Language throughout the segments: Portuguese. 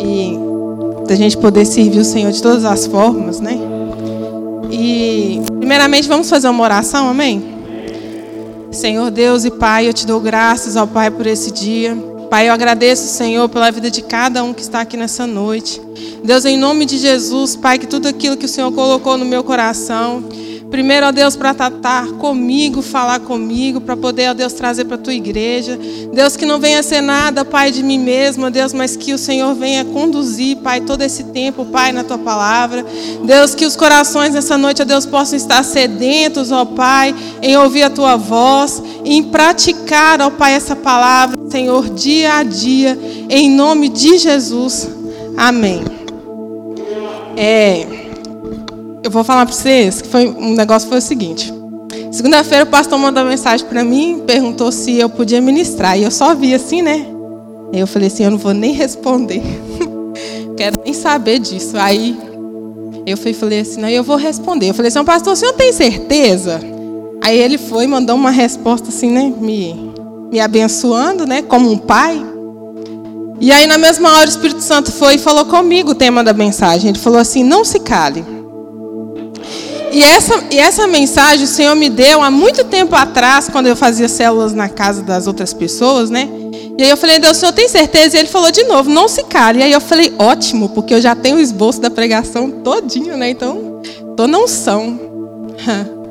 E da gente poder servir o Senhor de todas as formas, né? E primeiramente vamos fazer uma oração, amém? Senhor Deus e Pai, eu te dou graças ao Pai por esse dia. Pai, eu agradeço, Senhor, pela vida de cada um que está aqui nessa noite. Deus, em nome de Jesus, Pai, que tudo aquilo que o Senhor colocou no meu coração, Primeiro, ó Deus, para tratar comigo, falar comigo, para poder, ó Deus, trazer para a tua igreja. Deus, que não venha ser nada, Pai, de mim mesmo, Deus, mas que o Senhor venha conduzir, Pai, todo esse tempo, Pai, na tua palavra. Deus, que os corações nessa noite, ó Deus, possam estar sedentos, ó Pai, em ouvir a tua voz, em praticar, ó Pai, essa palavra, Senhor, dia a dia, em nome de Jesus. Amém. É. Eu vou falar para vocês que foi um negócio foi o seguinte. Segunda-feira o pastor mandou mensagem para mim, perguntou se eu podia ministrar. E eu só vi assim, né? Aí eu falei assim, eu não vou nem responder. Quero nem saber disso. Aí eu fui, falei assim, não, eu vou responder. Eu falei assim, pastor, o senhor tem certeza? Aí ele foi, mandou uma resposta assim, né? Me, me abençoando, né? Como um pai. E aí na mesma hora o Espírito Santo foi e falou comigo o tema da mensagem. Ele falou assim, não se cale. E essa, e essa mensagem o Senhor me deu há muito tempo atrás, quando eu fazia células na casa das outras pessoas, né? E aí eu falei, Deus, o Senhor tem certeza? E ele falou de novo, não se cale. E aí eu falei, ótimo, porque eu já tenho o esboço da pregação todinho, né? Então, tô não são.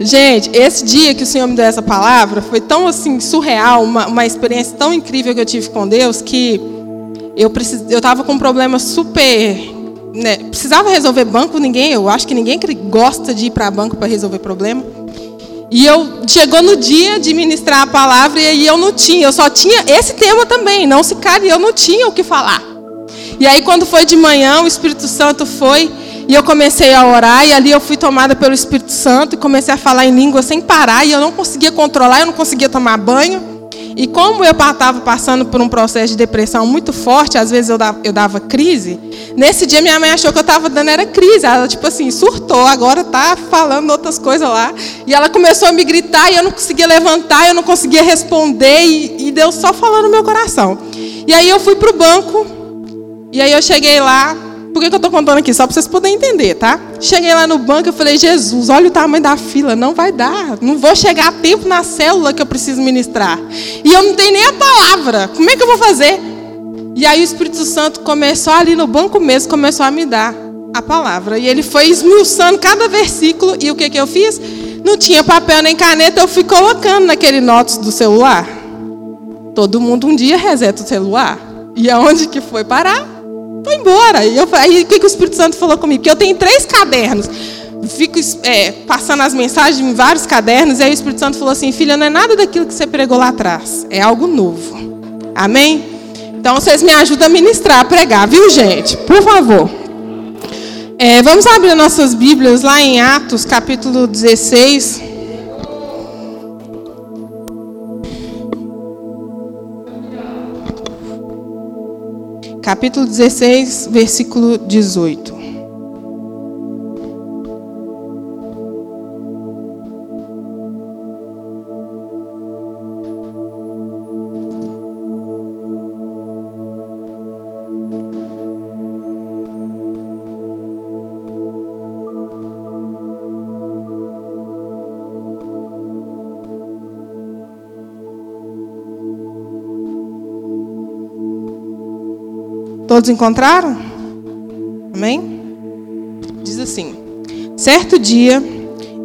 Gente, esse dia que o Senhor me deu essa palavra foi tão assim surreal, uma, uma experiência tão incrível que eu tive com Deus que eu precis, eu estava com um problema super né, precisava resolver banco, ninguém, eu acho que ninguém gosta de ir para banco para resolver problema. E eu chegou no dia de ministrar a palavra e eu não tinha, eu só tinha esse tema também, não se cale, eu não tinha o que falar. E aí quando foi de manhã, o Espírito Santo foi e eu comecei a orar e ali eu fui tomada pelo Espírito Santo e comecei a falar em língua sem parar e eu não conseguia controlar, eu não conseguia tomar banho. E como eu estava passando por um processo de depressão muito forte, às vezes eu dava, eu dava crise, nesse dia minha mãe achou que eu estava dando era crise. Ela, tipo assim, surtou, agora está falando outras coisas lá. E ela começou a me gritar e eu não conseguia levantar, eu não conseguia responder, e, e Deus só falando no meu coração. E aí eu fui para o banco, e aí eu cheguei lá, por que, que eu estou contando aqui? Só para vocês poderem entender, tá? Cheguei lá no banco e falei, Jesus, olha o tamanho da fila, não vai dar. Não vou chegar a tempo na célula que eu preciso ministrar. E eu não tenho nem a palavra. Como é que eu vou fazer? E aí o Espírito Santo começou ali no banco mesmo, começou a me dar a palavra. E ele foi esmiuçando cada versículo. E o que, que eu fiz? Não tinha papel nem caneta, eu fui colocando naquele notes do celular. Todo mundo um dia reseta o celular. E aonde que foi parar? Foi embora. E eu, aí o que, que o Espírito Santo falou comigo? Que eu tenho três cadernos. Fico é, passando as mensagens em vários cadernos. E aí o Espírito Santo falou assim: Filha, não é nada daquilo que você pregou lá atrás. É algo novo. Amém? Então vocês me ajudam a ministrar, a pregar, viu, gente? Por favor. É, vamos abrir nossas Bíblias lá em Atos, capítulo 16. Capítulo 16, versículo 18. Todos encontraram? Amém? Diz assim: Certo dia,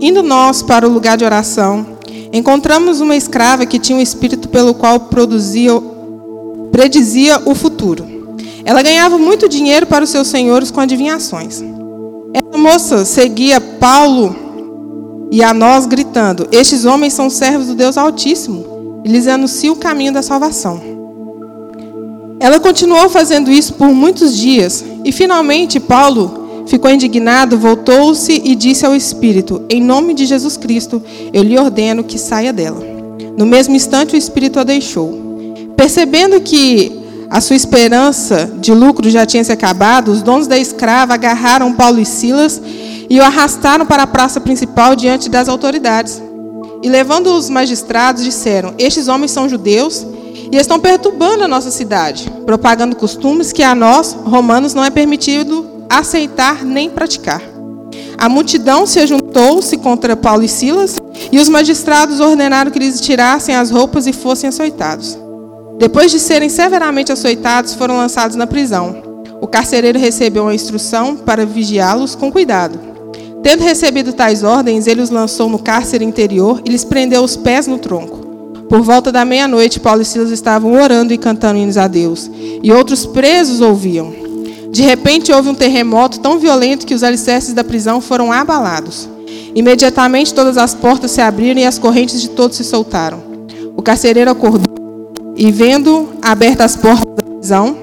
indo nós para o lugar de oração, encontramos uma escrava que tinha um espírito pelo qual produzia, predizia o futuro. Ela ganhava muito dinheiro para os seus senhores com adivinhações. Essa moça seguia Paulo e a nós gritando: Estes homens são servos do Deus Altíssimo e lhes anuncia o caminho da salvação. Ela continuou fazendo isso por muitos dias e finalmente Paulo ficou indignado, voltou-se e disse ao espírito: Em nome de Jesus Cristo, eu lhe ordeno que saia dela. No mesmo instante, o espírito a deixou. Percebendo que a sua esperança de lucro já tinha se acabado, os donos da escrava agarraram Paulo e Silas e o arrastaram para a praça principal diante das autoridades. E levando os magistrados, disseram: Estes homens são judeus e estão perturbando a nossa cidade, propagando costumes que a nós, romanos, não é permitido aceitar nem praticar. A multidão se juntou-se contra Paulo e Silas, e os magistrados ordenaram que lhes tirassem as roupas e fossem açoitados. Depois de serem severamente açoitados, foram lançados na prisão. O carcereiro recebeu uma instrução para vigiá-los com cuidado. Tendo recebido tais ordens, ele os lançou no cárcere interior e lhes prendeu os pés no tronco. Por volta da meia-noite, Paulo e Silas estavam orando e cantando hinos a Deus, e outros presos ouviam. De repente houve um terremoto tão violento que os alicerces da prisão foram abalados. Imediatamente todas as portas se abriram e as correntes de todos se soltaram. O carcereiro acordou e, vendo abertas as portas da prisão,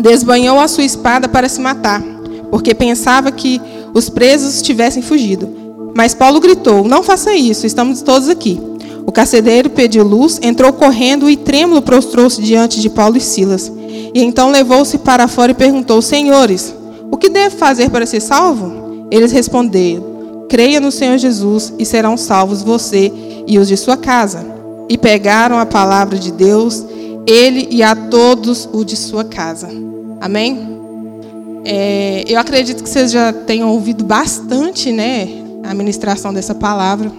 desbanhou a sua espada para se matar, porque pensava que os presos tivessem fugido. Mas Paulo gritou: Não faça isso, estamos todos aqui. O carcereiro pediu luz, entrou correndo e trêmulo prostrou-se diante de Paulo e Silas. E então levou-se para fora e perguntou: Senhores, o que devo fazer para ser salvo? Eles responderam: Creia no Senhor Jesus e serão salvos você e os de sua casa. E pegaram a palavra de Deus, ele e a todos o de sua casa. Amém? É, eu acredito que vocês já tenham ouvido bastante, né, a ministração dessa palavra.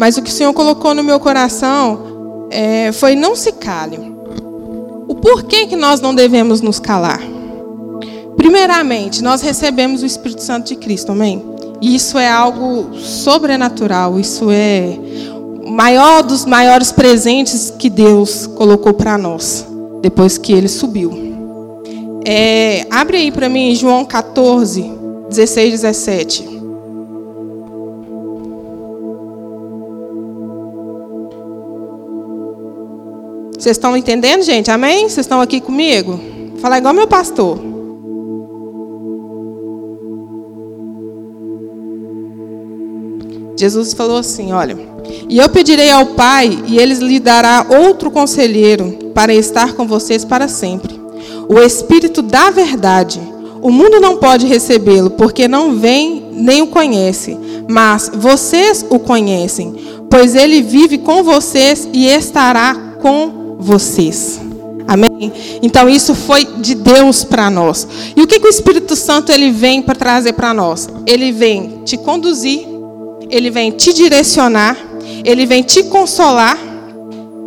Mas o que o Senhor colocou no meu coração é, foi não se cale. O porquê que nós não devemos nos calar? Primeiramente, nós recebemos o Espírito Santo de Cristo, amém? E isso é algo sobrenatural, isso é o maior dos maiores presentes que Deus colocou para nós, depois que ele subiu. É, abre aí para mim João 14, 16, 17. Vocês estão entendendo, gente? Amém? Vocês estão aqui comigo? Falar igual meu pastor. Jesus falou assim: Olha, e eu pedirei ao Pai, e ele lhe dará outro conselheiro para estar com vocês para sempre. O Espírito da Verdade. O mundo não pode recebê-lo, porque não vem nem o conhece, mas vocês o conhecem, pois ele vive com vocês e estará com vocês. Amém? Então isso foi de Deus para nós. E o que, que o Espírito Santo ele vem para trazer para nós? Ele vem te conduzir, ele vem te direcionar, ele vem te consolar,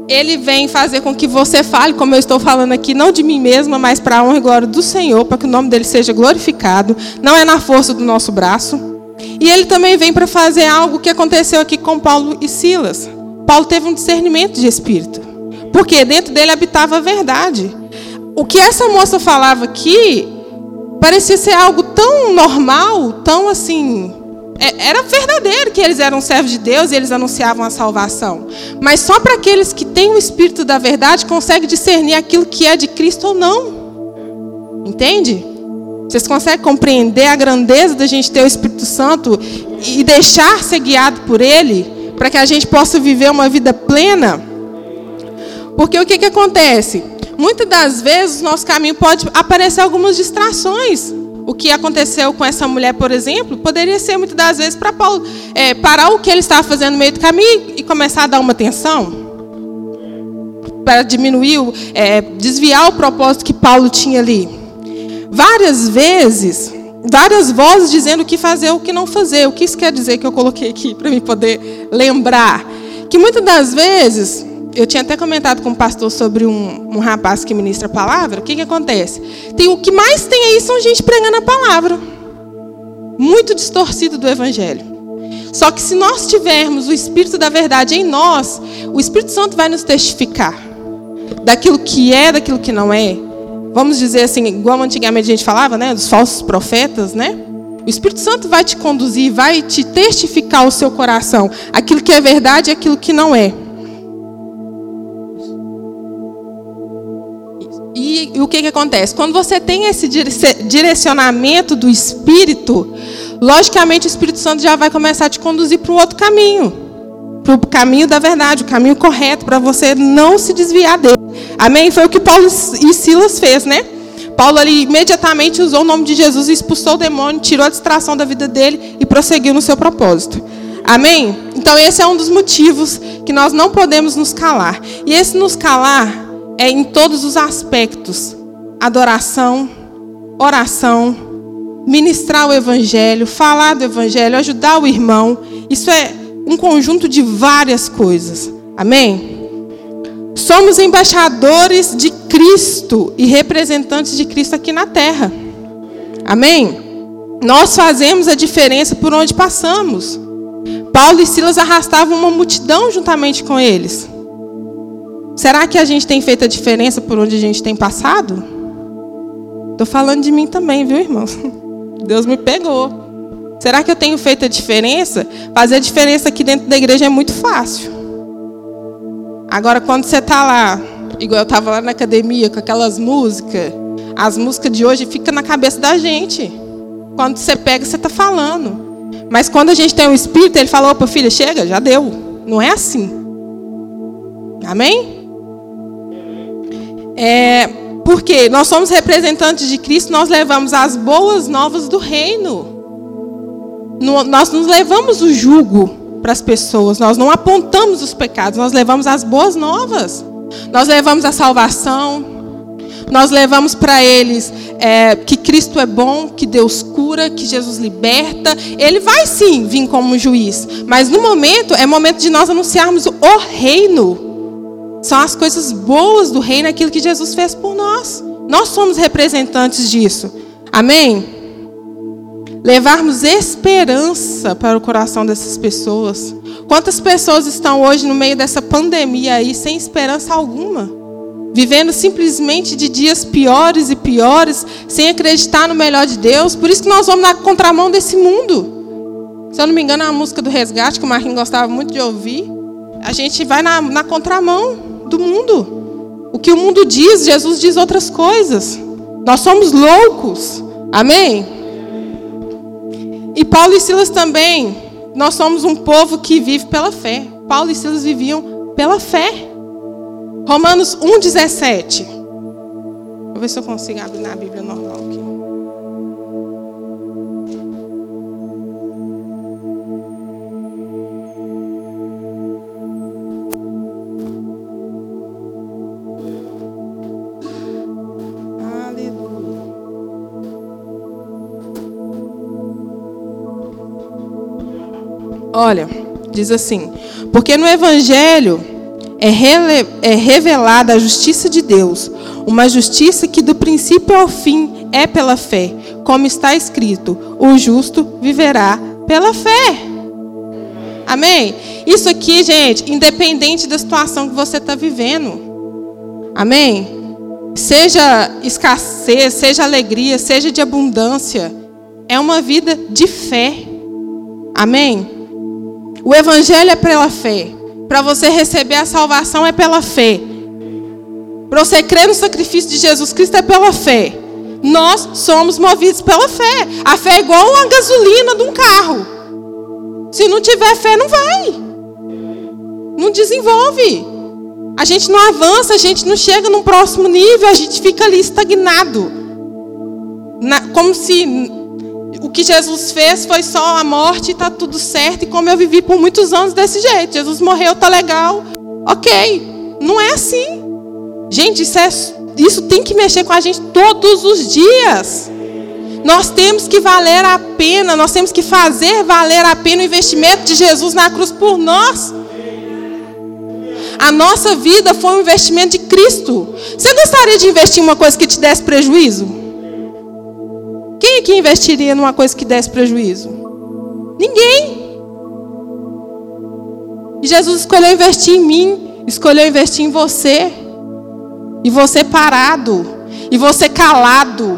ele vem fazer com que você fale, como eu estou falando aqui, não de mim mesma, mas para a honra e glória do Senhor, para que o nome dele seja glorificado. Não é na força do nosso braço. E ele também vem para fazer algo que aconteceu aqui com Paulo e Silas. Paulo teve um discernimento de espírito. Porque dentro dele habitava a verdade. O que essa moça falava aqui parecia ser algo tão normal, tão assim. É, era verdadeiro que eles eram servos de Deus e eles anunciavam a salvação. Mas só para aqueles que têm o espírito da verdade conseguem discernir aquilo que é de Cristo ou não. Entende? Vocês conseguem compreender a grandeza da gente ter o Espírito Santo e deixar ser guiado por Ele, para que a gente possa viver uma vida plena? Porque o que, que acontece? Muitas das vezes, no nosso caminho pode aparecer algumas distrações. O que aconteceu com essa mulher, por exemplo, poderia ser muitas das vezes para Paulo é, parar o que ele estava fazendo no meio do caminho e começar a dar uma atenção. Para diminuir, é, desviar o propósito que Paulo tinha ali. Várias vezes, várias vozes dizendo o que fazer o que não fazer. O que isso quer dizer que eu coloquei aqui para me poder lembrar? Que muitas das vezes eu tinha até comentado com o pastor sobre um, um rapaz que ministra a palavra. O que, que acontece? Tem, o que mais tem aí são gente pregando a palavra. Muito distorcido do evangelho. Só que se nós tivermos o Espírito da verdade em nós, o Espírito Santo vai nos testificar daquilo que é, daquilo que não é. Vamos dizer assim, igual antigamente a gente falava, né, dos falsos profetas, né? O Espírito Santo vai te conduzir, vai te testificar o seu coração, aquilo que é verdade e aquilo que não é. E, e o que, que acontece? Quando você tem esse direcionamento do Espírito, logicamente o Espírito Santo já vai começar a te conduzir para um outro caminho. Para o caminho da verdade, o caminho correto, para você não se desviar dele. Amém? Foi o que Paulo e Silas fez, né? Paulo ali imediatamente usou o nome de Jesus expulsou o demônio, tirou a distração da vida dele e prosseguiu no seu propósito. Amém? Então esse é um dos motivos que nós não podemos nos calar. E esse nos calar é em todos os aspectos: adoração, oração, ministrar o evangelho, falar do evangelho, ajudar o irmão. Isso é um conjunto de várias coisas. Amém? Somos embaixadores de Cristo e representantes de Cristo aqui na terra. Amém? Nós fazemos a diferença por onde passamos. Paulo e Silas arrastavam uma multidão juntamente com eles. Será que a gente tem feito a diferença por onde a gente tem passado? Estou falando de mim também, viu, irmãos? Deus me pegou. Será que eu tenho feito a diferença? Fazer a diferença aqui dentro da igreja é muito fácil. Agora, quando você está lá, igual eu estava lá na academia com aquelas músicas, as músicas de hoje ficam na cabeça da gente. Quando você pega, você está falando. Mas quando a gente tem um espírito, ele falou: opa, filha, chega, já deu. Não é assim. Amém? É, porque nós somos representantes de Cristo, nós levamos as boas novas do reino. Nós não levamos o jugo para as pessoas, nós não apontamos os pecados, nós levamos as boas novas. Nós levamos a salvação, nós levamos para eles é, que Cristo é bom, que Deus cura, que Jesus liberta. Ele vai sim vir como juiz, mas no momento é momento de nós anunciarmos o reino. São as coisas boas do reino, aquilo que Jesus fez por nós. Nós somos representantes disso. Amém? Levarmos esperança para o coração dessas pessoas. Quantas pessoas estão hoje no meio dessa pandemia aí sem esperança alguma? Vivendo simplesmente de dias piores e piores, sem acreditar no melhor de Deus. Por isso que nós vamos na contramão desse mundo. Se eu não me engano, é uma música do Resgate, que o Marquinhos gostava muito de ouvir. A gente vai na, na contramão do mundo. O que o mundo diz, Jesus diz outras coisas. Nós somos loucos. Amém? E Paulo e Silas também, nós somos um povo que vive pela fé. Paulo e Silas viviam pela fé. Romanos 1,17. Vou ver se eu consigo abrir na Bíblia normal aqui. Olha, diz assim: porque no Evangelho é, rele, é revelada a justiça de Deus, uma justiça que do princípio ao fim é pela fé, como está escrito: o justo viverá pela fé. Amém? Isso aqui, gente, independente da situação que você está vivendo. Amém? Seja escassez, seja alegria, seja de abundância, é uma vida de fé. Amém? O evangelho é pela fé. Para você receber a salvação é pela fé. Para você crer no sacrifício de Jesus Cristo é pela fé. Nós somos movidos pela fé. A fé é igual a gasolina de um carro. Se não tiver fé, não vai. Não desenvolve. A gente não avança, a gente não chega num próximo nível, a gente fica ali estagnado. Na, como se o que Jesus fez foi só a morte e está tudo certo. E como eu vivi por muitos anos desse jeito. Jesus morreu, tá legal. Ok. Não é assim. Gente, isso, é, isso tem que mexer com a gente todos os dias. Nós temos que valer a pena, nós temos que fazer valer a pena o investimento de Jesus na cruz por nós. A nossa vida foi um investimento de Cristo. Você gostaria de investir em uma coisa que te desse prejuízo? Quem que investiria numa coisa que desse prejuízo? Ninguém. E Jesus escolheu investir em mim, escolheu investir em você. E você parado, e você calado.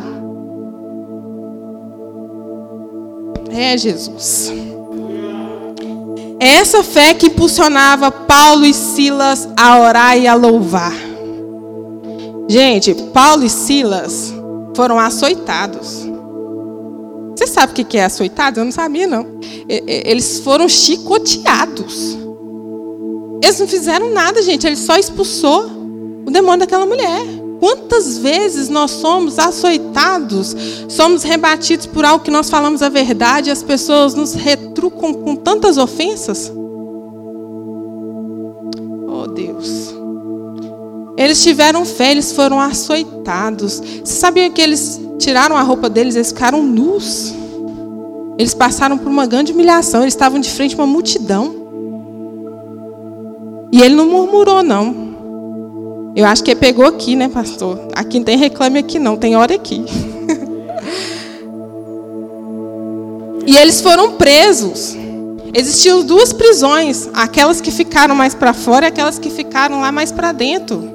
É Jesus. É essa fé que impulsionava Paulo e Silas a orar e a louvar. Gente, Paulo e Silas foram açoitados. Você sabe o que é açoitado? Eu não sabia, não. Eles foram chicoteados. Eles não fizeram nada, gente. Ele só expulsou o demônio daquela mulher. Quantas vezes nós somos açoitados, somos rebatidos por algo que nós falamos a verdade e as pessoas nos retrucam com tantas ofensas? Oh, Deus. Eles tiveram fé, eles foram açoitados. Você sabia que eles tiraram a roupa deles, eles ficaram nus? Eles passaram por uma grande humilhação, eles estavam de frente a uma multidão. E ele não murmurou, não. Eu acho que ele pegou aqui, né, pastor? Aqui não tem reclame aqui, não, tem hora aqui. e eles foram presos. Existiam duas prisões, aquelas que ficaram mais para fora e aquelas que ficaram lá mais para dentro.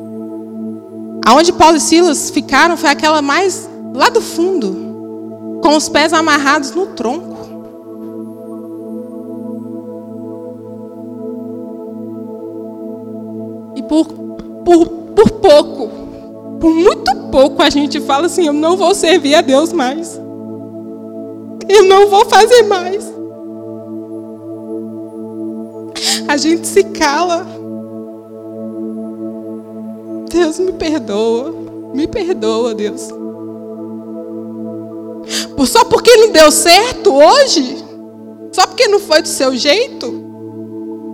Aonde Paulo e Silas ficaram foi aquela mais lá do fundo, com os pés amarrados no tronco. E por, por, por pouco, por muito pouco, a gente fala assim: eu não vou servir a Deus mais. Eu não vou fazer mais. a gente se cala. Deus me perdoa, me perdoa, Deus. Só porque não deu certo hoje, só porque não foi do seu jeito,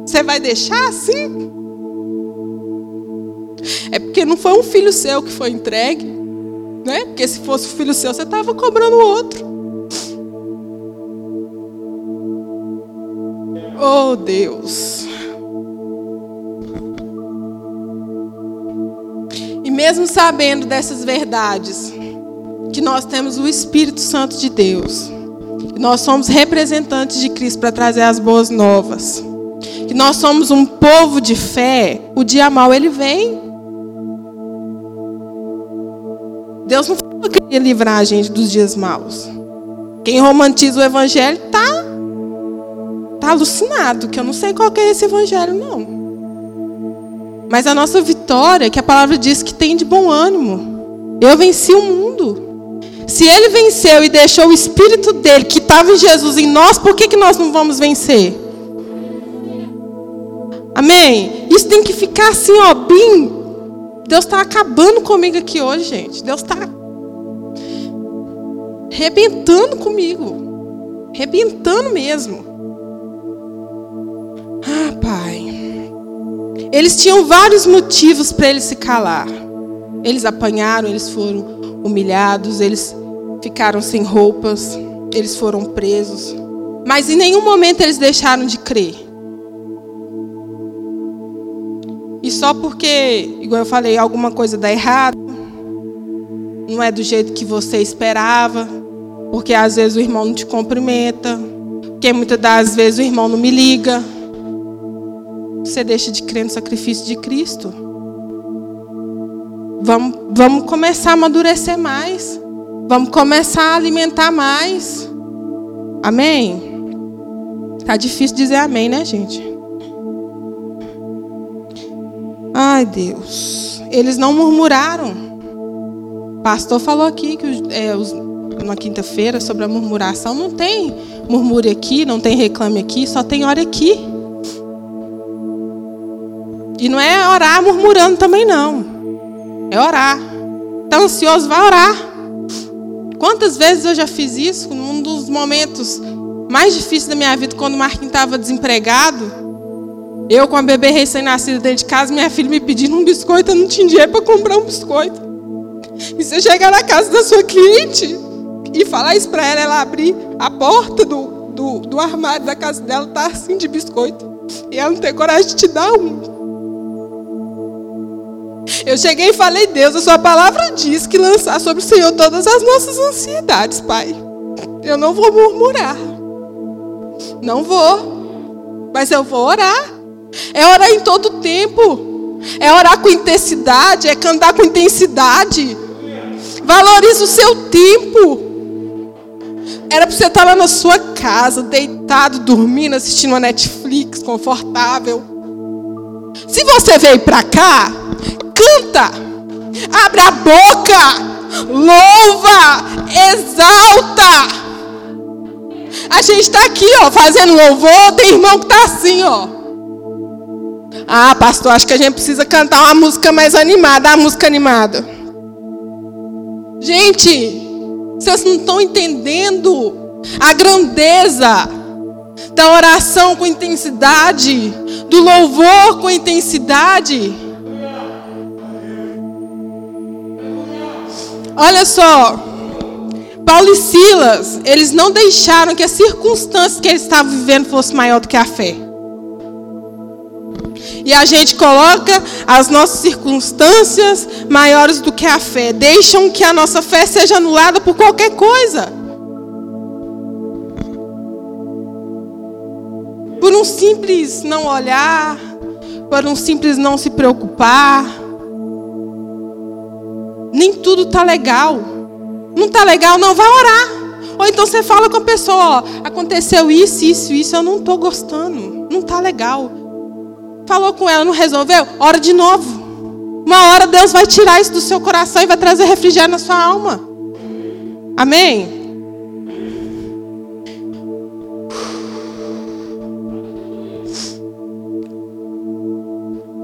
você vai deixar assim? É porque não foi um filho seu que foi entregue, né? Porque se fosse um filho seu, você estava cobrando outro. Oh, Deus. mesmo sabendo dessas verdades, que nós temos o Espírito Santo de Deus, que nós somos representantes de Cristo para trazer as boas novas, que nós somos um povo de fé, o dia mal ele vem. Deus não falou que queria livrar a gente dos dias maus. Quem romantiza o evangelho tá tá alucinado, que eu não sei qual é esse evangelho não. Mas a nossa vitória, que a palavra diz que tem de bom ânimo. Eu venci o mundo. Se ele venceu e deixou o espírito dele, que estava em Jesus, em nós, por que, que nós não vamos vencer? Amém? Isso tem que ficar assim, ó, bem. Deus está acabando comigo aqui hoje, gente. Deus está rebentando comigo. Rebentando mesmo. Ah, Pai. Eles tinham vários motivos para eles se calar. Eles apanharam, eles foram humilhados, eles ficaram sem roupas, eles foram presos. Mas em nenhum momento eles deixaram de crer. E só porque, igual eu falei, alguma coisa dá errado, não é do jeito que você esperava, porque às vezes o irmão não te cumprimenta, porque muitas das vezes o irmão não me liga, você deixa de crer no sacrifício de Cristo. Vamos, vamos começar a amadurecer mais. Vamos começar a alimentar mais. Amém? Tá difícil dizer amém, né, gente? Ai, Deus. Eles não murmuraram. O pastor falou aqui que é, os, na quinta-feira sobre a murmuração. Não tem murmure aqui, não tem reclame aqui, só tem hora aqui. E não é orar murmurando também, não. É orar. Está ansioso, vai orar. Quantas vezes eu já fiz isso? Num dos momentos mais difíceis da minha vida, quando o Marquinhos estava desempregado. Eu com a bebê recém-nascida dentro de casa, minha filha me pedindo um biscoito, eu não tinha dinheiro para comprar um biscoito. E você chegar na casa da sua cliente e falar isso para ela, ela abrir a porta do, do, do armário da casa dela, tá assim de biscoito. E ela não tem coragem de te dar um. Eu cheguei e falei, Deus, a sua palavra diz que lançar sobre o Senhor todas as nossas ansiedades, Pai. Eu não vou murmurar. Não vou. Mas eu vou orar. É orar em todo tempo. É orar com intensidade, é cantar com intensidade. Valorize o seu tempo. Era para você estar lá na sua casa, deitado, dormindo, assistindo uma Netflix, confortável. Se você veio para cá, canta, abre a boca, louva, exalta. A gente está aqui, ó, fazendo louvor. Tem irmão que está assim, ó. Ah, pastor, acho que a gente precisa cantar uma música mais animada. A música animada. Gente, vocês não estão entendendo a grandeza da oração com intensidade, do louvor com intensidade. Olha só, Paulo e Silas, eles não deixaram que as circunstâncias que eles estavam vivendo fossem maior do que a fé. E a gente coloca as nossas circunstâncias maiores do que a fé. Deixam que a nossa fé seja anulada por qualquer coisa. Por um simples não olhar, por um simples não se preocupar. Nem tudo está legal. Não está legal, não, vai orar. Ou então você fala com a pessoa, ó, aconteceu isso, isso, isso, eu não estou gostando. Não está legal. Falou com ela, não resolveu? Ora de novo. Uma hora Deus vai tirar isso do seu coração e vai trazer refrigério na sua alma. Amém?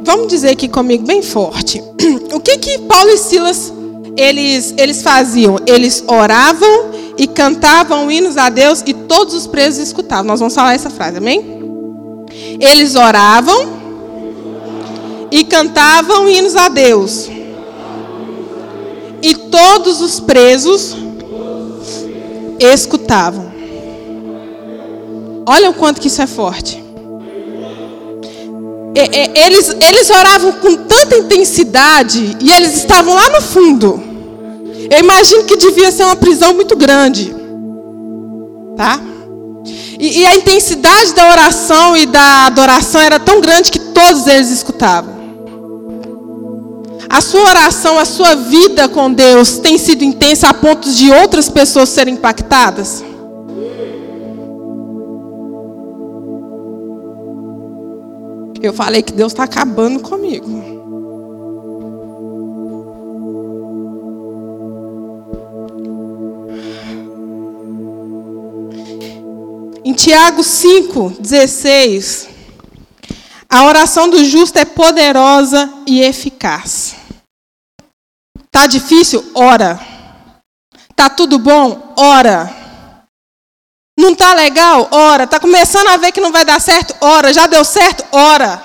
Vamos dizer aqui comigo bem forte. O que que Paulo e Silas eles eles faziam? Eles oravam e cantavam hinos a Deus e todos os presos escutavam. Nós vamos falar essa frase, amém? Eles oravam e cantavam hinos a Deus. E todos os presos escutavam. Olha o quanto que isso é forte. Eles, eles oravam com tanta intensidade e eles estavam lá no fundo. Eu imagino que devia ser uma prisão muito grande. Tá? E, e a intensidade da oração e da adoração era tão grande que todos eles escutavam. A sua oração, a sua vida com Deus tem sido intensa a ponto de outras pessoas serem impactadas? Eu falei que Deus está acabando comigo. Em Tiago 5, 16, a oração do justo é poderosa e eficaz. Tá difícil? Ora. Tá tudo bom? Ora. Não tá legal? Ora. Tá começando a ver que não vai dar certo? Ora. Já deu certo? Ora.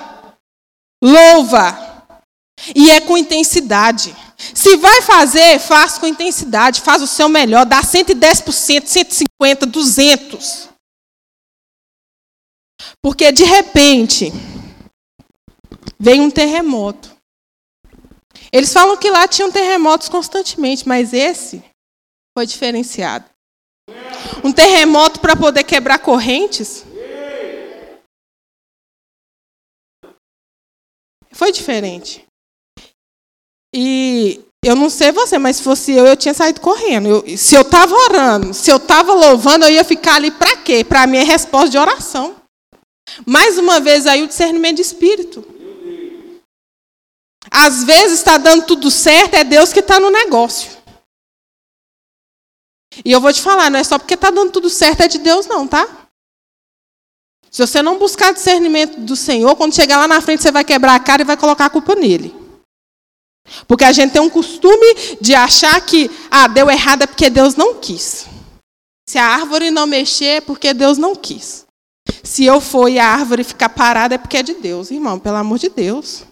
Louva. E é com intensidade. Se vai fazer, faz com intensidade, faz o seu melhor, dá 110%, 150, 200. Porque de repente vem um terremoto. Eles falam que lá tinham terremotos constantemente, mas esse foi diferenciado. Um terremoto para poder quebrar correntes. Foi diferente. E eu não sei você, mas se fosse eu, eu tinha saído correndo. Eu, se eu estava orando, se eu estava louvando, eu ia ficar ali para quê? Para a minha resposta de oração. Mais uma vez aí o discernimento de espírito. Às vezes está dando tudo certo, é Deus que está no negócio. E eu vou te falar, não é só porque está dando tudo certo, é de Deus, não, tá? Se você não buscar discernimento do Senhor, quando chegar lá na frente, você vai quebrar a cara e vai colocar a culpa nele. Porque a gente tem um costume de achar que, ah, deu errado é porque Deus não quis. Se a árvore não mexer é porque Deus não quis. Se eu for e a árvore ficar parada é porque é de Deus, irmão, pelo amor de Deus.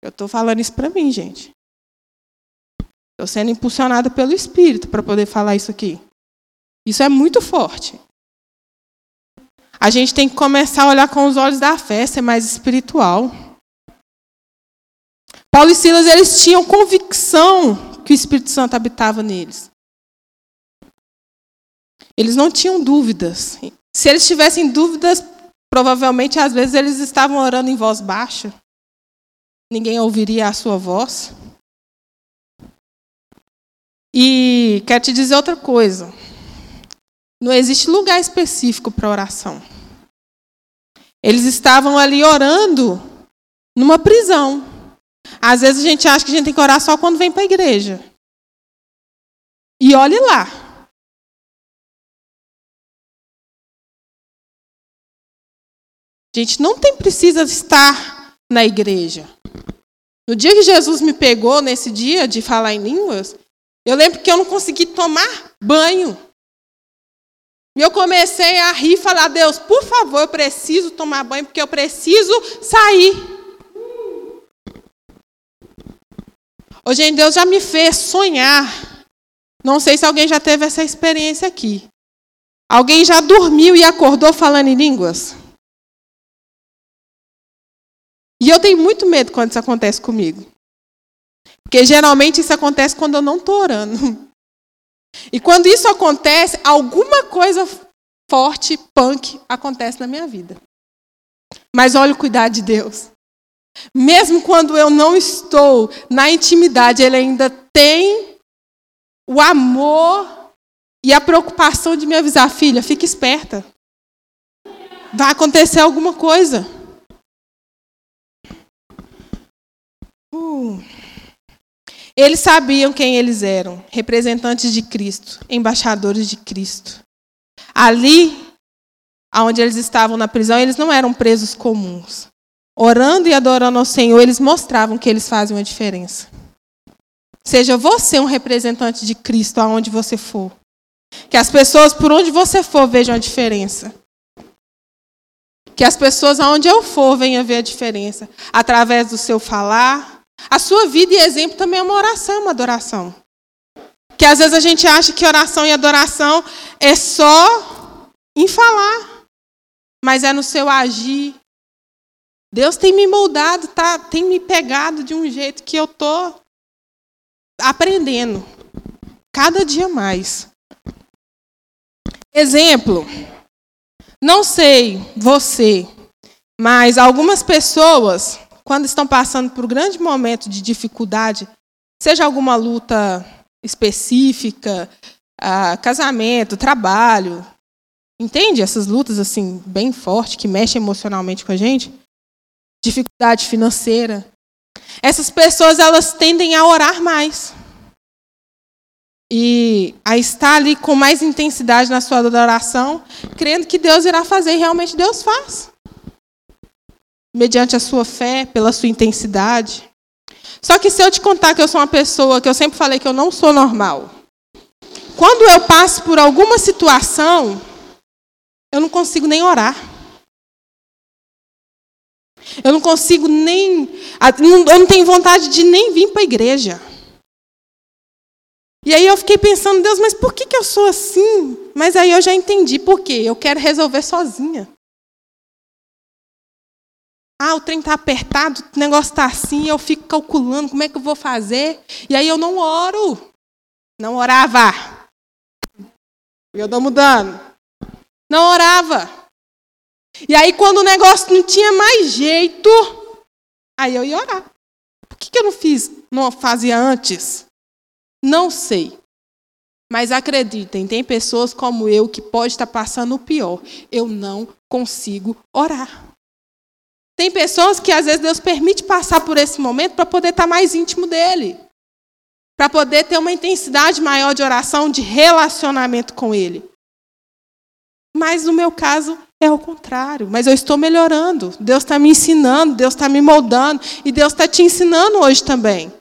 Eu estou falando isso para mim, gente. Estou sendo impulsionada pelo Espírito para poder falar isso aqui. Isso é muito forte. A gente tem que começar a olhar com os olhos da fé, ser mais espiritual. Paulo e Silas, eles tinham convicção que o Espírito Santo habitava neles. Eles não tinham dúvidas. Se eles tivessem dúvidas, provavelmente às vezes eles estavam orando em voz baixa ninguém ouviria a sua voz. E quero te dizer outra coisa. Não existe lugar específico para oração. Eles estavam ali orando numa prisão. Às vezes a gente acha que a gente tem que orar só quando vem para a igreja. E olhe lá. A gente não tem precisa estar na igreja. No dia que Jesus me pegou, nesse dia de falar em línguas, eu lembro que eu não consegui tomar banho. E eu comecei a rir e falar: Deus, por favor, eu preciso tomar banho, porque eu preciso sair. Hoje em Deus já me fez sonhar. Não sei se alguém já teve essa experiência aqui. Alguém já dormiu e acordou falando em línguas? E eu tenho muito medo quando isso acontece comigo. Porque geralmente isso acontece quando eu não estou orando. E quando isso acontece, alguma coisa forte, punk, acontece na minha vida. Mas olha o cuidado de Deus. Mesmo quando eu não estou na intimidade, Ele ainda tem o amor e a preocupação de me avisar, filha, fique esperta. Vai acontecer alguma coisa. Uh. Eles sabiam quem eles eram, representantes de Cristo, embaixadores de Cristo. Ali, onde eles estavam na prisão, eles não eram presos comuns. Orando e adorando ao Senhor, eles mostravam que eles fazem uma diferença. Seja você um representante de Cristo aonde você for. Que as pessoas, por onde você for, vejam a diferença. Que as pessoas, aonde eu for, venham ver a diferença. Através do seu falar. A sua vida e exemplo também é uma oração, uma adoração. Que às vezes a gente acha que oração e adoração é só em falar, mas é no seu agir. Deus tem me moldado, tá, tem me pegado de um jeito que eu tô aprendendo cada dia mais. Exemplo. Não sei você, mas algumas pessoas, quando estão passando por um grande momento de dificuldade, seja alguma luta específica, uh, casamento, trabalho. Entende? Essas lutas assim bem fortes que mexem emocionalmente com a gente. Dificuldade financeira. Essas pessoas elas tendem a orar mais. E a estar ali com mais intensidade na sua adoração, crendo que Deus irá fazer e realmente Deus faz. Mediante a sua fé, pela sua intensidade. Só que se eu te contar que eu sou uma pessoa que eu sempre falei que eu não sou normal, quando eu passo por alguma situação, eu não consigo nem orar. Eu não consigo nem. Eu não tenho vontade de nem vir para a igreja. E aí eu fiquei pensando, Deus, mas por que, que eu sou assim? Mas aí eu já entendi por quê. Eu quero resolver sozinha. Ah, o trem está apertado, o negócio está assim, eu fico calculando como é que eu vou fazer. E aí eu não oro. Não orava. Eu estou mudando. Não orava. E aí quando o negócio não tinha mais jeito, aí eu ia orar. Por que, que eu não fiz, não fazia antes? Não sei. Mas acreditem, tem pessoas como eu que pode estar passando o pior. Eu não consigo orar. Tem pessoas que às vezes Deus permite passar por esse momento para poder estar mais íntimo dele. Para poder ter uma intensidade maior de oração, de relacionamento com ele. Mas no meu caso é o contrário. Mas eu estou melhorando. Deus está me ensinando, Deus está me moldando. E Deus está te ensinando hoje também.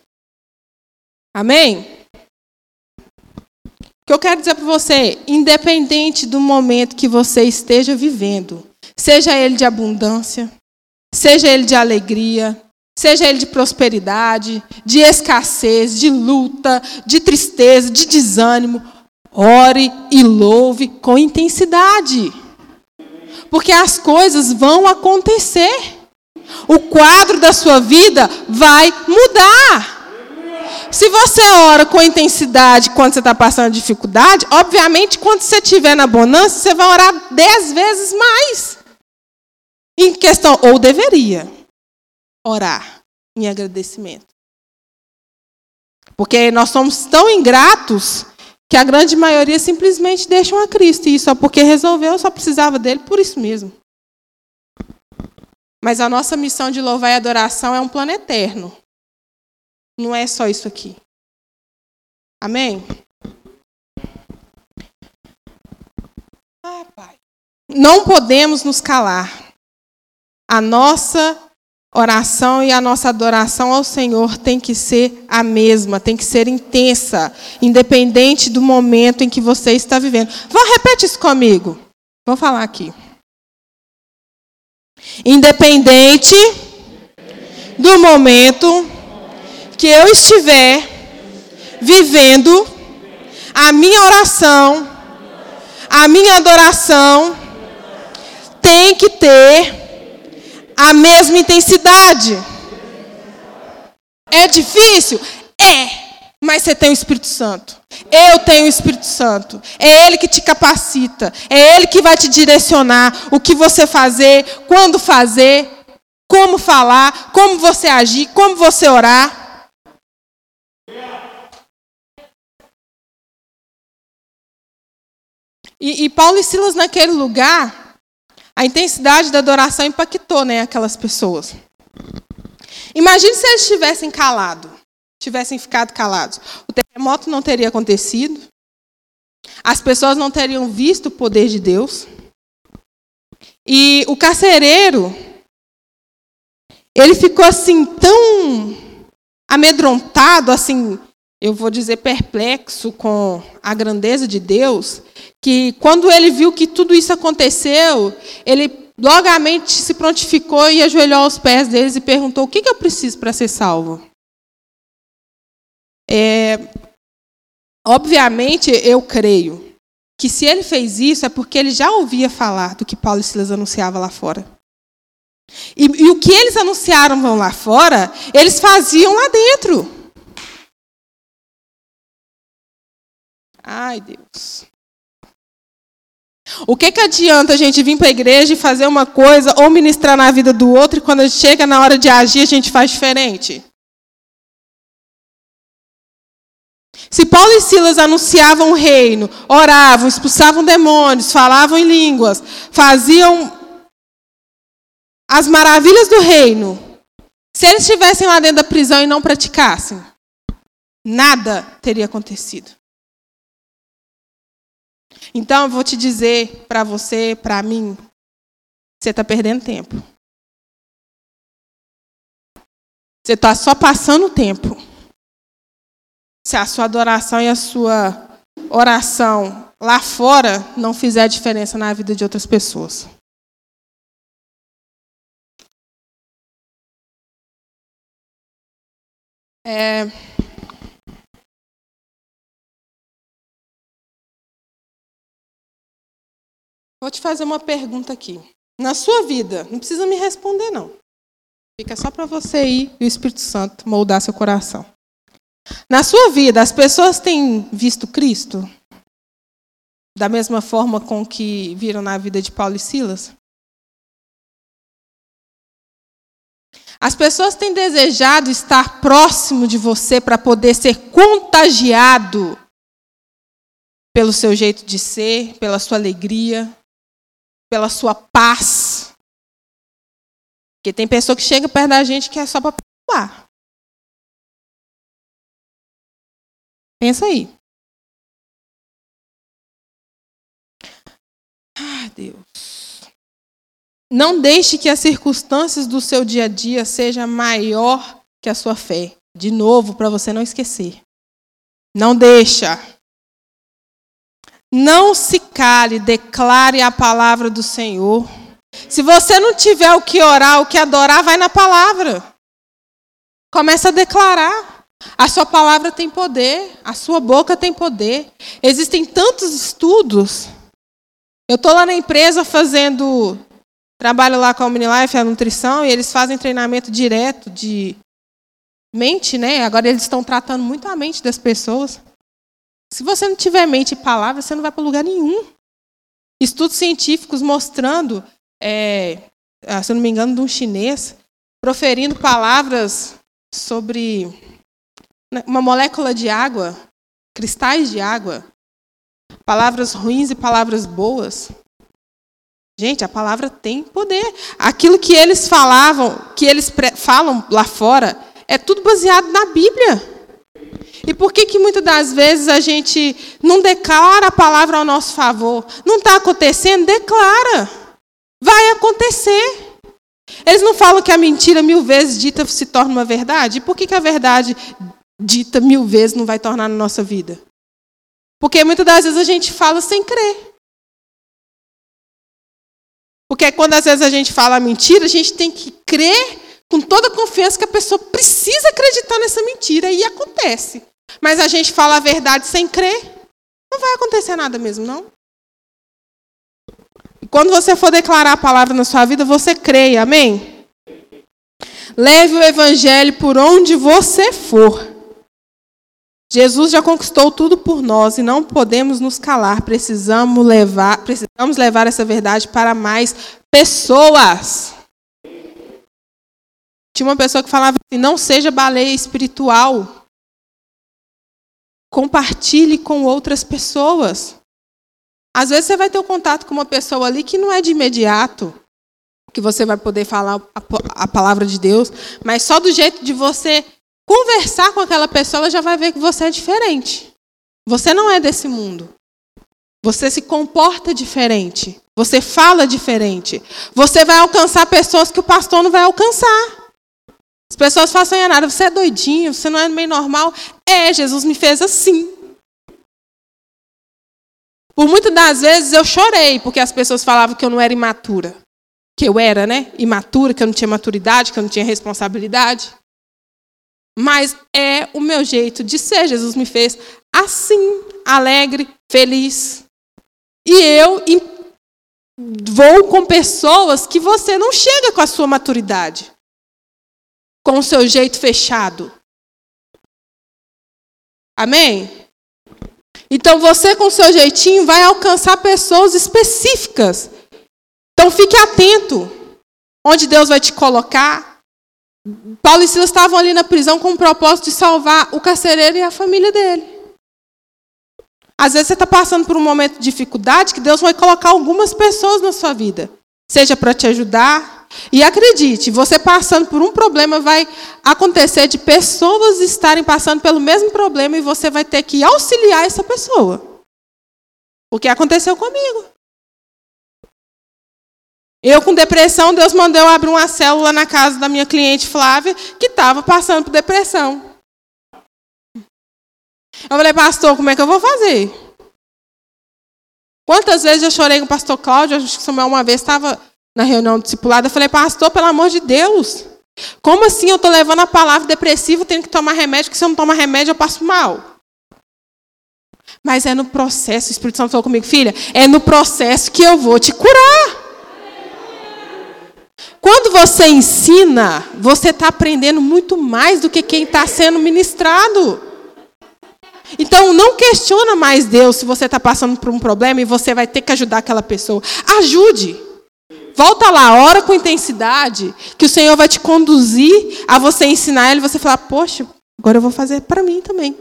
Amém? O que eu quero dizer para você, independente do momento que você esteja vivendo, seja ele de abundância, seja ele de alegria, seja ele de prosperidade, de escassez, de luta, de tristeza, de desânimo, ore e louve com intensidade. Porque as coisas vão acontecer. O quadro da sua vida vai mudar. Se você ora com intensidade quando você está passando dificuldade, obviamente, quando você estiver na bonança, você vai orar dez vezes mais. Em questão, ou deveria orar em agradecimento. Porque nós somos tão ingratos que a grande maioria simplesmente deixam a Cristo. E só porque resolveu, só precisava dele por isso mesmo. Mas a nossa missão de louvar e adoração é um plano eterno. Não é só isso aqui. Amém? Ah, pai. Não podemos nos calar a nossa oração e a nossa adoração ao Senhor tem que ser a mesma, tem que ser intensa, independente do momento em que você está vivendo. Vou repete isso comigo. Vou falar aqui. Independente do momento que eu estiver vivendo a minha oração, a minha adoração tem que ter a mesma intensidade. É difícil? É. Mas você tem o Espírito Santo. Eu tenho o Espírito Santo. É Ele que te capacita. É Ele que vai te direcionar o que você fazer, quando fazer, como falar, como você agir, como você orar. E, e, Paulo e Silas naquele lugar, a intensidade da adoração impactou né, aquelas pessoas. Imagine se eles tivessem calado, tivessem ficado calados. O terremoto não teria acontecido, as pessoas não teriam visto o poder de Deus. E o carcereiro, ele ficou assim tão amedrontado, assim, eu vou dizer perplexo com a grandeza de Deus, que quando ele viu que tudo isso aconteceu, ele logamente se prontificou e ajoelhou aos pés deles e perguntou: O que, que eu preciso para ser salvo? É, obviamente, eu creio que se ele fez isso é porque ele já ouvia falar do que Paulo e Silas anunciavam lá fora. E, e o que eles anunciaram lá fora, eles faziam lá dentro. Ai, Deus. O que, que adianta a gente vir para a igreja e fazer uma coisa ou ministrar na vida do outro e quando chega na hora de agir a gente faz diferente? Se Paulo e Silas anunciavam o reino, oravam, expulsavam demônios, falavam em línguas, faziam as maravilhas do reino, se eles estivessem lá dentro da prisão e não praticassem, nada teria acontecido. Então, eu vou te dizer para você, para mim, você está perdendo tempo. Você está só passando tempo. Se a sua adoração e a sua oração lá fora não fizer diferença na vida de outras pessoas. É... Vou te fazer uma pergunta aqui. Na sua vida, não precisa me responder, não. Fica só para você ir e o Espírito Santo moldar seu coração. Na sua vida, as pessoas têm visto Cristo? Da mesma forma com que viram na vida de Paulo e Silas? As pessoas têm desejado estar próximo de você para poder ser contagiado pelo seu jeito de ser, pela sua alegria, pela sua paz. Porque tem pessoa que chega perto da gente que é só para perturbar. Pensa aí. Ah, Deus. Não deixe que as circunstâncias do seu dia a dia sejam maior que a sua fé. De novo, para você não esquecer. Não deixa. Não se cale, declare a palavra do Senhor. Se você não tiver o que orar, o que adorar, vai na palavra. Começa a declarar. A sua palavra tem poder, a sua boca tem poder. Existem tantos estudos. Eu estou lá na empresa fazendo trabalho lá com a Omnilife, a nutrição, e eles fazem treinamento direto de mente, né? Agora eles estão tratando muito a mente das pessoas. Se você não tiver mente e palavra, você não vai para lugar nenhum. Estudos científicos mostrando, é, ah, se eu não me engano, de um chinês, proferindo palavras sobre né, uma molécula de água, cristais de água, palavras ruins e palavras boas. Gente, a palavra tem poder. Aquilo que eles falavam, que eles falam lá fora, é tudo baseado na Bíblia. E por que, que muitas das vezes a gente não declara a palavra ao nosso favor? Não está acontecendo? Declara. Vai acontecer. Eles não falam que a mentira mil vezes dita se torna uma verdade? E por que, que a verdade dita mil vezes não vai tornar na nossa vida? Porque muitas das vezes a gente fala sem crer. Porque quando às vezes a gente fala mentira, a gente tem que crer com toda a confiança que a pessoa precisa acreditar nessa mentira e acontece. Mas a gente fala a verdade sem crer, não vai acontecer nada mesmo, não. Quando você for declarar a palavra na sua vida, você creia, amém? Leve o evangelho por onde você for. Jesus já conquistou tudo por nós e não podemos nos calar. Precisamos levar, precisamos levar essa verdade para mais pessoas. Tinha uma pessoa que falava assim: não seja baleia espiritual. Compartilhe com outras pessoas. Às vezes você vai ter um contato com uma pessoa ali que não é de imediato, que você vai poder falar a, palavra de Deus, mas só do jeito de você conversar com aquela pessoa, ela já vai ver que você é diferente. Você não é desse mundo. Você se comporta diferente. Você fala diferente. Você vai alcançar pessoas que o pastor não vai alcançar. As pessoas assim, nada, você é doidinho, você não é meio normal. É, Jesus me fez assim. Por muitas das vezes eu chorei, porque as pessoas falavam que eu não era imatura. Que eu era, né? Imatura, que eu não tinha maturidade, que eu não tinha responsabilidade. Mas é o meu jeito de ser. Jesus me fez assim, alegre, feliz. E eu vou com pessoas que você não chega com a sua maturidade, com o seu jeito fechado. Amém? Então você, com o seu jeitinho, vai alcançar pessoas específicas. Então fique atento onde Deus vai te colocar, Paulo e Silas estavam ali na prisão com o propósito de salvar o carcereiro e a família dele. Às vezes você está passando por um momento de dificuldade que Deus vai colocar algumas pessoas na sua vida, seja para te ajudar. E acredite, você passando por um problema vai acontecer de pessoas estarem passando pelo mesmo problema e você vai ter que auxiliar essa pessoa. O que aconteceu comigo. Eu com depressão, Deus mandou eu abrir uma célula na casa da minha cliente Flávia, que estava passando por depressão. Eu falei, pastor, como é que eu vou fazer? Quantas vezes eu chorei com o pastor Cláudio, acho que Samuel uma vez estava na reunião discipulada, eu falei, pastor, pelo amor de Deus, como assim eu estou levando a palavra depressiva, tenho que tomar remédio, porque se eu não tomar remédio eu passo mal. Mas é no processo, o Espírito Santo falou comigo, filha, é no processo que eu vou te curar. Quando você ensina, você está aprendendo muito mais do que quem está sendo ministrado. Então, não questiona mais Deus se você está passando por um problema e você vai ter que ajudar aquela pessoa. Ajude. Volta lá, ora com intensidade, que o Senhor vai te conduzir a você ensinar ele você falar, poxa, agora eu vou fazer para mim também.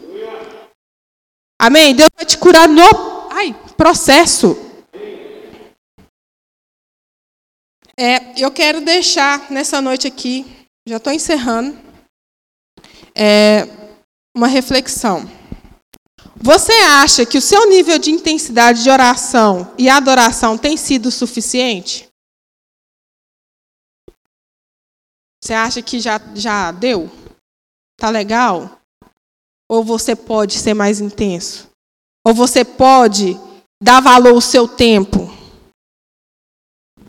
Amém? Deus vai te curar no ai, processo. É, eu quero deixar nessa noite aqui, já estou encerrando, é, uma reflexão. Você acha que o seu nível de intensidade de oração e adoração tem sido suficiente? Você acha que já, já deu? Tá legal? Ou você pode ser mais intenso? Ou você pode dar valor ao seu tempo?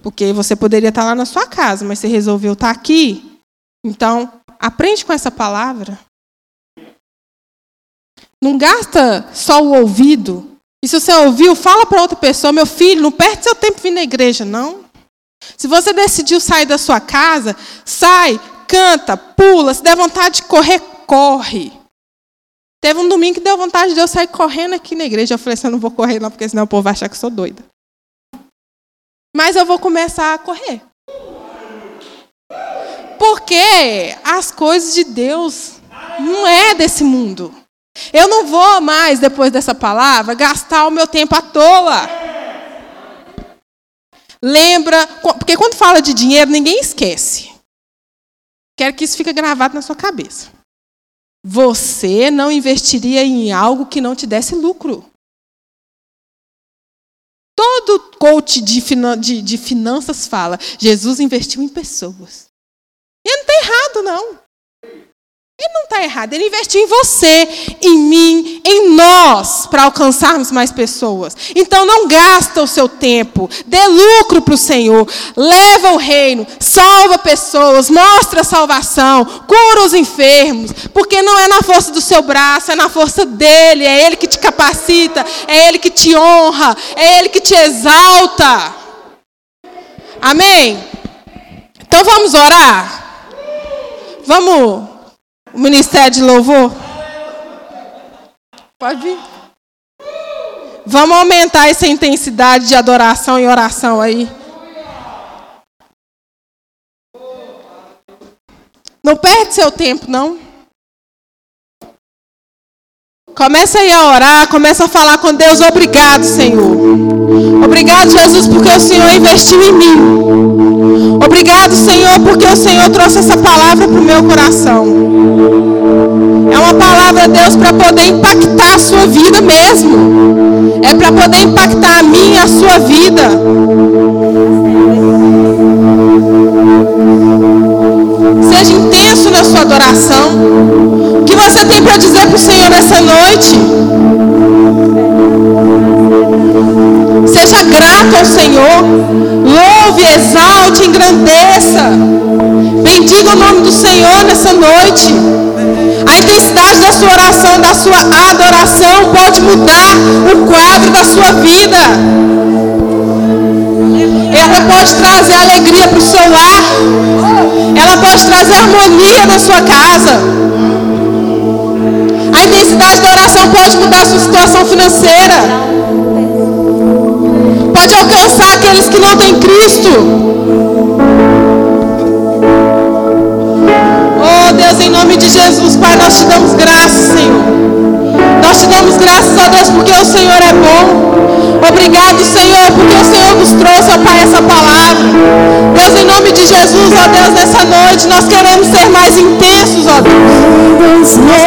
Porque você poderia estar lá na sua casa, mas você resolveu estar aqui. Então, aprende com essa palavra. Não gasta só o ouvido. E se você ouviu, fala para outra pessoa, meu filho, não perde seu tempo vir na igreja, não. Se você decidiu sair da sua casa, sai, canta, pula, se der vontade de correr, corre. Teve um domingo que deu vontade de eu sair correndo aqui na igreja. Eu falei assim, eu não vou correr não, porque senão o povo vai achar que eu sou doida. Mas eu vou começar a correr. Porque as coisas de Deus não é desse mundo. Eu não vou mais, depois dessa palavra, gastar o meu tempo à toa. Lembra, porque quando fala de dinheiro, ninguém esquece. Quero que isso fique gravado na sua cabeça. Você não investiria em algo que não te desse lucro. Todo coach de, de, de finanças fala: Jesus investiu em pessoas. E não está errado, não. Ele não está errado. Ele investiu em você, em mim, em nós, para alcançarmos mais pessoas. Então não gasta o seu tempo. Dê lucro para o Senhor. Leva o reino. Salva pessoas. Mostra a salvação. Cura os enfermos. Porque não é na força do seu braço, é na força dele. É ele que te capacita. É ele que te honra. É ele que te exalta. Amém? Então vamos orar? Vamos o ministério de louvor? Pode vir. Vamos aumentar essa intensidade de adoração e oração aí. Não perde seu tempo, não. Começa aí a orar, começa a falar com Deus. Obrigado, Senhor. Obrigado, Jesus, porque o Senhor investiu em mim. Obrigado, Senhor, porque o Senhor trouxe essa palavra para o meu coração. É uma palavra, Deus, para poder impactar a sua vida mesmo. É para poder impactar a minha e a sua vida. Seja intenso na sua adoração. O que você tem para dizer para o Senhor nessa noite? Seja grato ao Senhor. Louve, exalte, engrandeça. Bendiga o nome do Senhor nessa noite. A intensidade da sua oração, da sua adoração pode mudar o quadro da sua vida. Ela pode trazer alegria para o seu lar. Ela pode trazer harmonia na sua casa. A intensidade da oração pode mudar a sua situação financeira. Pode alcançar aqueles que não têm Cristo. Oh Deus, em nome de Jesus, Pai, nós te damos graças, Senhor. Nós te damos graças a Deus porque o Senhor é bom. Obrigado, Senhor, porque o Senhor nos trouxe, ó Pai, essa palavra. Deus, em nome de Jesus, ó Deus, nessa noite, nós queremos ser mais intensos, ó Deus. Nós queremos